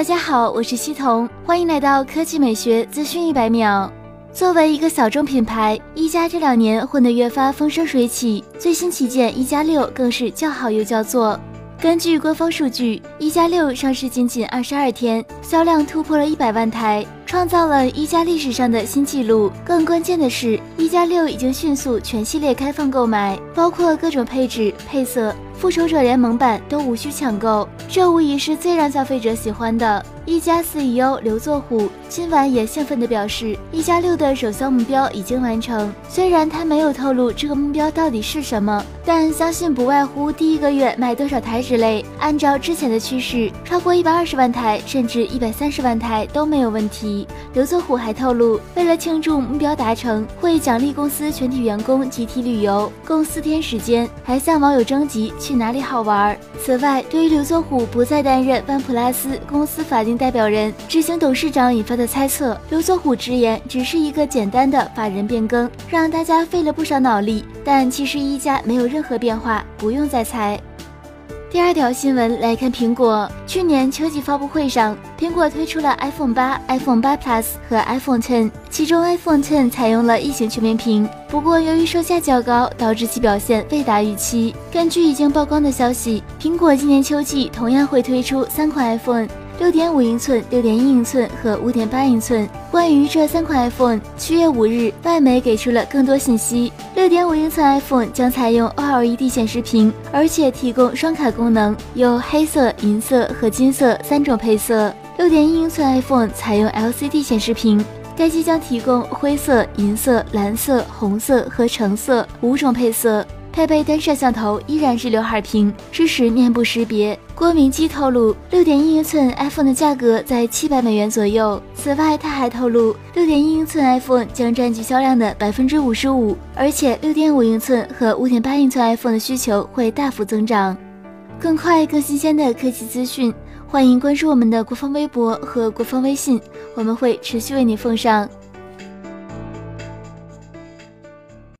大家好，我是西彤，欢迎来到科技美学资讯一百秒。作为一个小众品牌，一加这两年混得越发风生水起，最新旗舰一加六更是叫好又叫座。根据官方数据，一加六上市仅仅二十二天，销量突破了一百万台，创造了一加历史上的新纪录。更关键的是，一加六已经迅速全系列开放购买，包括各种配置、配色。复仇者联盟版都无需抢购，这无疑是最让消费者喜欢的。一加 CEO 刘作虎今晚也兴奋地表示，一加六的首销目标已经完成。虽然他没有透露这个目标到底是什么，但相信不外乎第一个月卖多少台之类。按照之前的趋势，超过一百二十万台甚至一百三十万台都没有问题。刘作虎还透露，为了庆祝目标达成，会奖励公司全体员工集体旅游，共四天时间，还向网友征集。去哪里好玩？此外，对于刘作虎不再担任万普拉斯公司法定代表人、执行董事长引发的猜测，刘作虎直言只是一个简单的法人变更，让大家费了不少脑力。但其实一家没有任何变化，不用再猜。第二条新闻来看，苹果去年秋季发布会上，苹果推出了 iPhone 八、iPhone 八 Plus 和 iPhone Ten，其中 iPhone Ten 采用了异形全面屏，不过由于售价较高，导致其表现未达预期。根据已经曝光的消息，苹果今年秋季同样会推出三款 iPhone。六点五英寸、六点一英寸和五点八英寸。关于这三款 iPhone，七月五日，外媒给出了更多信息。六点五英寸 iPhone 将采用 OLED 显示屏，而且提供双卡功能，有黑色、银色和金色三种配色。六点一英寸 iPhone 采用 LCD 显示屏，该机将提供灰色、银色、蓝色、红色和橙色五种配色。配备单摄像头，依然是刘海屏，支持面部识别。郭明基透露，六点一英寸 iPhone 的价格在七百美元左右。此外，他还透露，六点一英寸 iPhone 将占据销量的百分之五十五，而且六点五英寸和五点八英寸 iPhone 的需求会大幅增长。更快、更新鲜的科技资讯，欢迎关注我们的官方微博和官方微信，我们会持续为你奉上。